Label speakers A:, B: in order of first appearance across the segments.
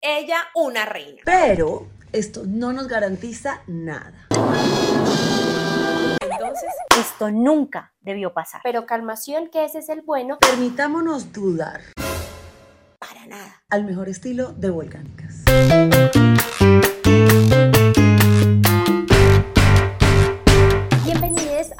A: ella una reina.
B: Pero esto no nos garantiza nada.
A: Entonces,
C: Esto nunca debió pasar.
D: Pero calmación, que ese es el bueno.
B: Permitámonos dudar
A: para nada.
B: al mejor estilo de Volcánicas.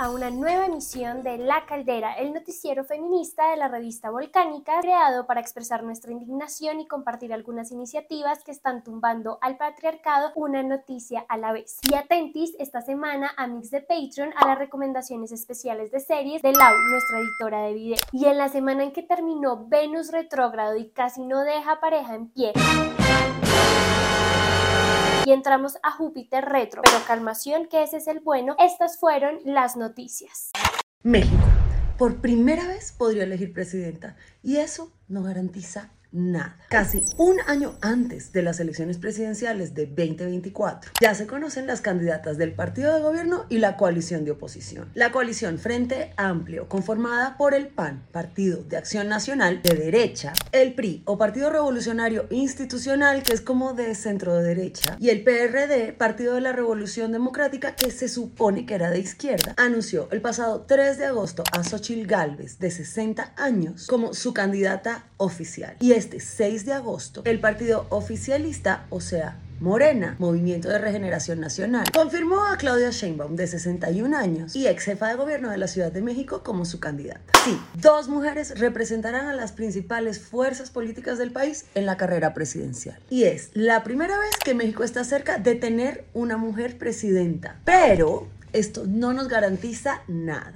D: A una nueva emisión de La Caldera, el noticiero feminista de la revista Volcánica, creado para expresar nuestra indignación y compartir algunas iniciativas que están tumbando al patriarcado una noticia a la vez. Y atentis esta semana a Mix de Patreon a las recomendaciones especiales de series de Lau, nuestra editora de video. Y en la semana en que terminó Venus retrógrado y casi no deja pareja en pie, y entramos a Júpiter retro. Pero calmación, que ese es el bueno. Estas fueron las noticias.
B: México, por primera vez podría elegir presidenta y eso no garantiza nada. Casi un año antes de las elecciones presidenciales de 2024, ya se conocen las candidatas del partido de gobierno y la coalición de oposición. La coalición Frente Amplio, conformada por el PAN, Partido de Acción Nacional de derecha, el PRI o Partido Revolucionario Institucional, que es como de centro de derecha, y el PRD, Partido de la Revolución Democrática, que se supone que era de izquierda, anunció el pasado 3 de agosto a Xochil Gálvez, de 60 años, como su candidata oficial. Y este 6 de agosto, el partido oficialista, o sea, Morena, Movimiento de Regeneración Nacional, confirmó a Claudia Sheinbaum, de 61 años y ex jefa de gobierno de la Ciudad de México, como su candidata. Sí, dos mujeres representarán a las principales fuerzas políticas del país en la carrera presidencial. Y es la primera vez que México está cerca de tener una mujer presidenta. Pero esto no nos garantiza nada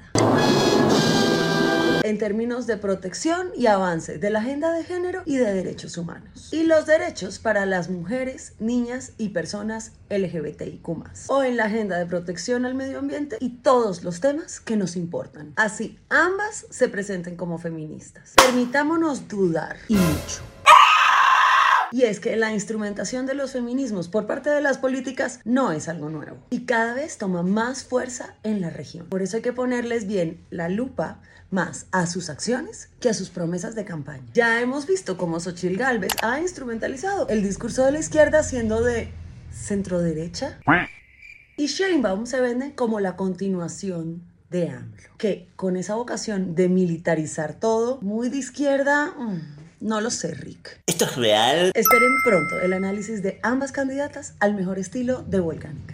B: en términos de protección y avance de la agenda de género y de derechos humanos. Y los derechos para las mujeres, niñas y personas LGBTIQ o en la agenda de protección al medio ambiente y todos los temas que nos importan. Así, ambas se presenten como feministas. Permitámonos dudar y mucho. Y es que la instrumentación de los feminismos por parte de las políticas no es algo nuevo y cada vez toma más fuerza en la región. Por eso hay que ponerles bien la lupa más a sus acciones que a sus promesas de campaña. Ya hemos visto cómo Xochitl Gálvez ha instrumentalizado el discurso de la izquierda siendo de centro derecha y Sheinbaum se vende como la continuación de AMLO, que con esa vocación de militarizar todo, muy de izquierda, mmm, no lo sé, Rick.
E: ¿Esto es real?
B: Esperen pronto el análisis de ambas candidatas al mejor estilo de Volcánicas.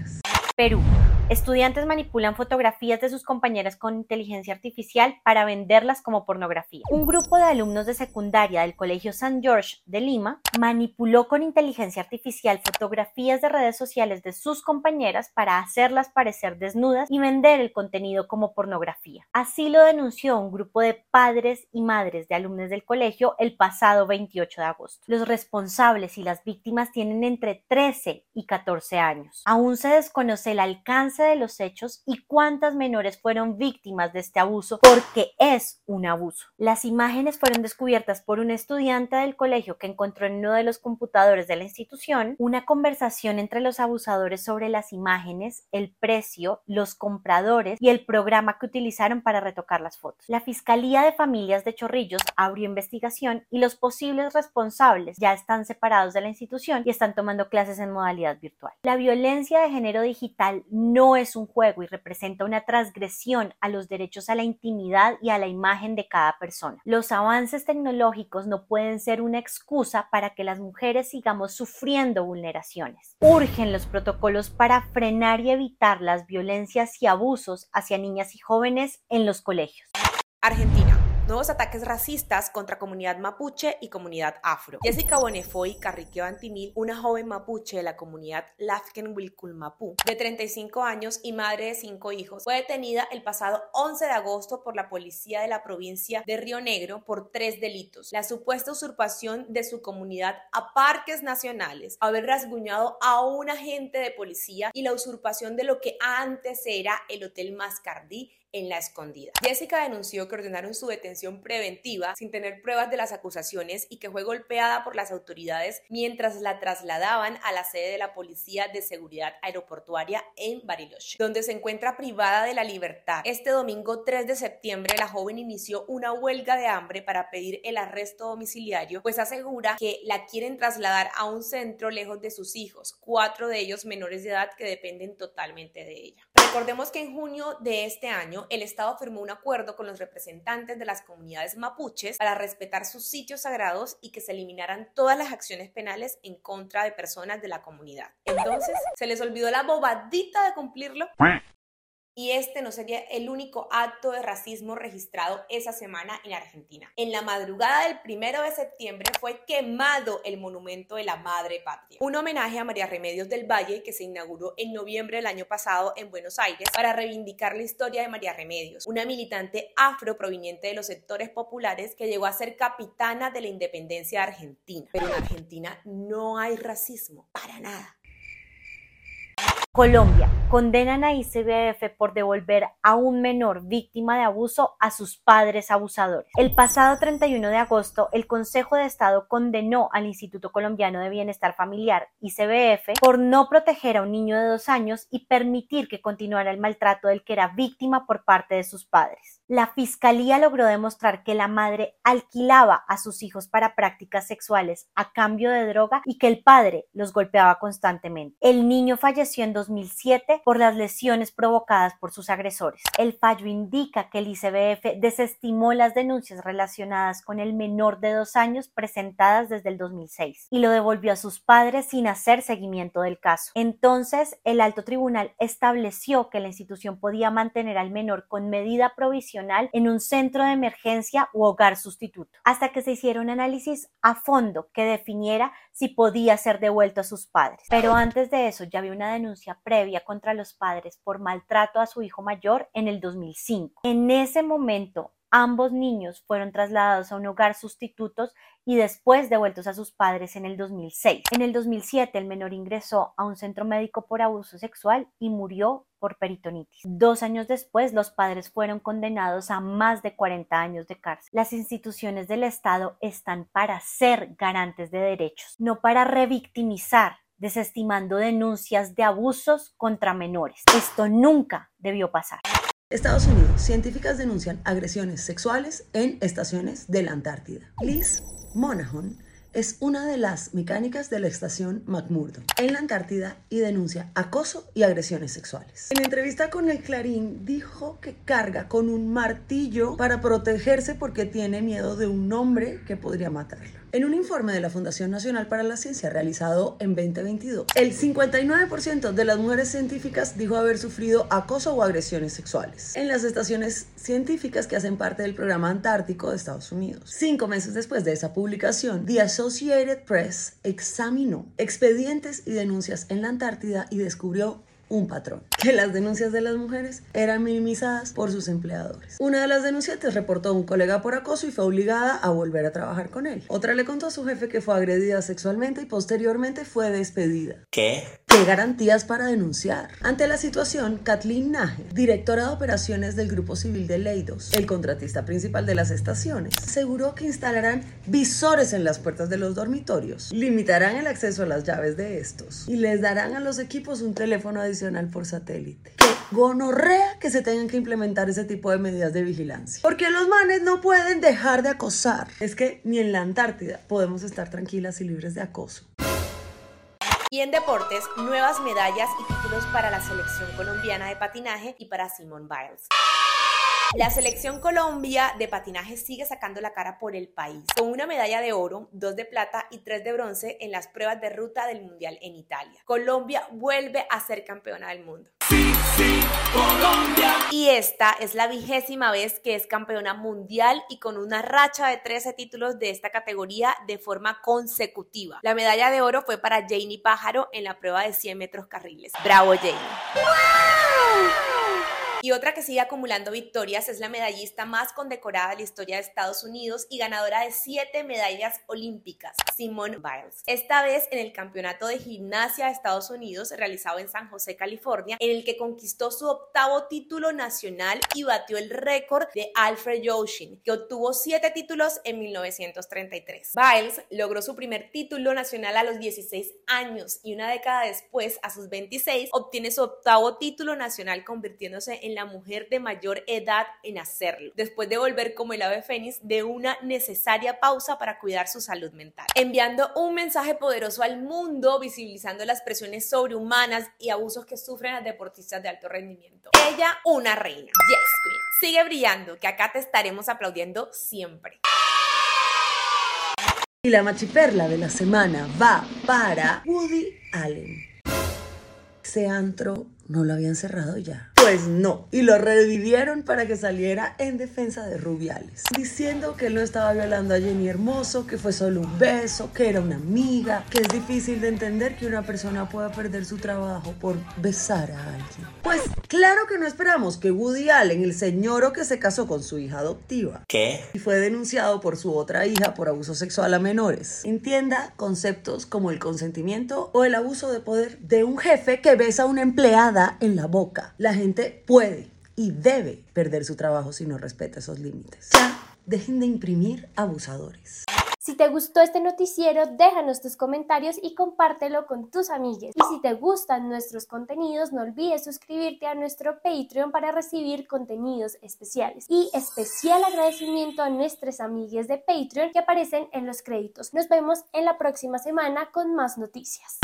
C: Perú. Estudiantes manipulan fotografías de sus compañeras con inteligencia artificial para venderlas como pornografía. Un grupo de alumnos de secundaria del Colegio San George de Lima manipuló con inteligencia artificial fotografías de redes sociales de sus compañeras para hacerlas parecer desnudas y vender el contenido como pornografía. Así lo denunció un grupo de padres y madres de alumnos del colegio el pasado 28 de agosto. Los responsables y las víctimas tienen entre 13 y 14 años. Aún se desconoce el alcance de los hechos y cuántas menores fueron víctimas de este abuso porque es un abuso. Las imágenes fueron descubiertas por un estudiante del colegio que encontró en uno de los computadores de la institución una conversación entre los abusadores sobre las imágenes, el precio, los compradores y el programa que utilizaron para retocar las fotos. La Fiscalía de Familias de Chorrillos abrió investigación y los posibles responsables ya están separados de la institución y están tomando clases en modalidad virtual. La violencia de género digital no es un juego y representa una transgresión a los derechos a la intimidad y a la imagen de cada persona. Los avances tecnológicos no pueden ser una excusa para que las mujeres sigamos sufriendo vulneraciones. Urgen los protocolos para frenar y evitar las violencias y abusos hacia niñas y jóvenes en los colegios.
A: Argentina. Nuevos ataques racistas contra comunidad mapuche y comunidad afro. Jessica Bonefoy Carriqueo Antimil, una joven mapuche de la comunidad Lafken Wilculmapú, de 35 años y madre de cinco hijos, fue detenida el pasado 11 de agosto por la policía de la provincia de Río Negro por tres delitos. La supuesta usurpación de su comunidad a parques nacionales, haber rasguñado a un agente de policía y la usurpación de lo que antes era el Hotel Mascardí en la escondida. Jessica denunció que ordenaron su detención preventiva sin tener pruebas de las acusaciones y que fue golpeada por las autoridades mientras la trasladaban a la sede de la Policía de Seguridad Aeroportuaria en Bariloche, donde se encuentra privada de la libertad. Este domingo 3 de septiembre la joven inició una huelga de hambre para pedir el arresto domiciliario, pues asegura que la quieren trasladar a un centro lejos de sus hijos, cuatro de ellos menores de edad que dependen totalmente de ella. Recordemos que en junio de este año el Estado firmó un acuerdo con los representantes de las comunidades mapuches para respetar sus sitios sagrados y que se eliminaran todas las acciones penales en contra de personas de la comunidad. Entonces, ¿se les olvidó la bobadita de cumplirlo? Y este no sería el único acto de racismo registrado esa semana en Argentina. En la madrugada del primero de septiembre fue quemado el monumento de la Madre Patria, un homenaje a María Remedios del Valle que se inauguró en noviembre del año pasado en Buenos Aires para reivindicar la historia de María Remedios, una militante afro proveniente de los sectores populares que llegó a ser capitana de la independencia de Argentina. Pero en Argentina no hay racismo, para nada.
C: Colombia. Condenan a ICBF por devolver a un menor víctima de abuso a sus padres abusadores. El pasado 31 de agosto, el Consejo de Estado condenó al Instituto Colombiano de Bienestar Familiar, ICBF, por no proteger a un niño de dos años y permitir que continuara el maltrato del que era víctima por parte de sus padres la fiscalía logró demostrar que la madre alquilaba a sus hijos para prácticas sexuales a cambio de droga y que el padre los golpeaba constantemente. El niño falleció en 2007 por las lesiones provocadas por sus agresores. El fallo indica que el ICBF desestimó las denuncias relacionadas con el menor de dos años presentadas desde el 2006 y lo devolvió a sus padres sin hacer seguimiento del caso. Entonces, el alto tribunal estableció que la institución podía mantener al menor con medida provisional en un centro de emergencia u hogar sustituto, hasta que se hiciera un análisis a fondo que definiera si podía ser devuelto a sus padres. Pero antes de eso ya había una denuncia previa contra los padres por maltrato a su hijo mayor en el 2005. En ese momento, Ambos niños fueron trasladados a un hogar sustitutos y después devueltos a sus padres en el 2006. En el 2007 el menor ingresó a un centro médico por abuso sexual y murió por peritonitis. Dos años después los padres fueron condenados a más de 40 años de cárcel. Las instituciones del Estado están para ser garantes de derechos, no para revictimizar desestimando denuncias de abusos contra menores. Esto nunca debió pasar.
B: Estados Unidos, científicas denuncian agresiones sexuales en estaciones de la Antártida. Liz Monahan es una de las mecánicas de la estación McMurdo en la Antártida y denuncia acoso y agresiones sexuales. En entrevista con el Clarín dijo que carga con un martillo para protegerse porque tiene miedo de un hombre que podría matarla. En un informe de la Fundación Nacional para la Ciencia realizado en 2022, el 59% de las mujeres científicas dijo haber sufrido acoso o agresiones sexuales en las estaciones científicas que hacen parte del programa antártico de Estados Unidos. Cinco meses después de esa publicación, The Associated Press examinó expedientes y denuncias en la Antártida y descubrió un patrón, que las denuncias de las mujeres eran minimizadas por sus empleadores. Una de las denunciantes reportó a un colega por acoso y fue obligada a volver a trabajar con él. Otra le contó a su jefe que fue agredida sexualmente y posteriormente fue despedida.
E: ¿Qué?
B: ¿Qué garantías para denunciar? Ante la situación, Kathleen Nage, directora de operaciones del Grupo Civil de Leidos, el contratista principal de las estaciones, aseguró que instalarán visores en las puertas de los dormitorios, limitarán el acceso a las llaves de estos y les darán a los equipos un teléfono adicional por satélite. Que gonorrea que se tengan que implementar ese tipo de medidas de vigilancia. Porque los manes no pueden dejar de acosar. Es que ni en la Antártida podemos estar tranquilas y libres de acoso.
A: Y en deportes, nuevas medallas y títulos para la selección colombiana de patinaje y para Simone Biles. La selección Colombia de patinaje sigue sacando la cara por el país, con una medalla de oro, dos de plata y tres de bronce en las pruebas de ruta del Mundial en Italia. Colombia vuelve a ser campeona del mundo. Sí, sí, Colombia. Y esta es la vigésima vez que es campeona mundial y con una racha de 13 títulos de esta categoría de forma consecutiva. La medalla de oro fue para Janie Pájaro en la prueba de 100 metros carriles. Bravo, Janie. Y otra que sigue acumulando victorias es la medallista más condecorada de la historia de Estados Unidos y ganadora de siete medallas olímpicas, Simone Biles. Esta vez en el Campeonato de Gimnasia de Estados Unidos realizado en San José, California, en el que conquistó su octavo título nacional y batió el récord de Alfred Yoshin, que obtuvo siete títulos en 1933. Biles logró su primer título nacional a los 16 años y una década después, a sus 26, obtiene su octavo título nacional convirtiéndose en la mujer de mayor edad en hacerlo, después de volver como el ave fénix de una necesaria pausa para cuidar su salud mental, enviando un mensaje poderoso al mundo, visibilizando las presiones sobrehumanas y abusos que sufren las deportistas de alto rendimiento. Ella, una reina. Yes, Queen. Sigue brillando, que acá te estaremos aplaudiendo siempre.
B: Y la machiperla de la semana va para Woody Allen. Ese antro no lo habían cerrado ya. Pues no, y lo revivieron para que saliera en defensa de Rubiales, diciendo que él no estaba violando a Jenny Hermoso, que fue solo un beso, que era una amiga, que es difícil de entender que una persona pueda perder su trabajo por besar a alguien. Pues claro que no esperamos que Woody Allen, el señor que se casó con su hija adoptiva,
E: ¿Qué?
B: y fue denunciado por su otra hija por abuso sexual a menores, entienda conceptos como el consentimiento o el abuso de poder de un jefe que besa a una empleada en la boca. La gente puede y debe perder su trabajo si no respeta esos límites. Ya, dejen de imprimir abusadores.
D: Si te gustó este noticiero, déjanos tus comentarios y compártelo con tus amigues. Y si te gustan nuestros contenidos, no olvides suscribirte a nuestro Patreon para recibir contenidos especiales. Y especial agradecimiento a nuestras amigues de Patreon que aparecen en los créditos. Nos vemos en la próxima semana con más noticias.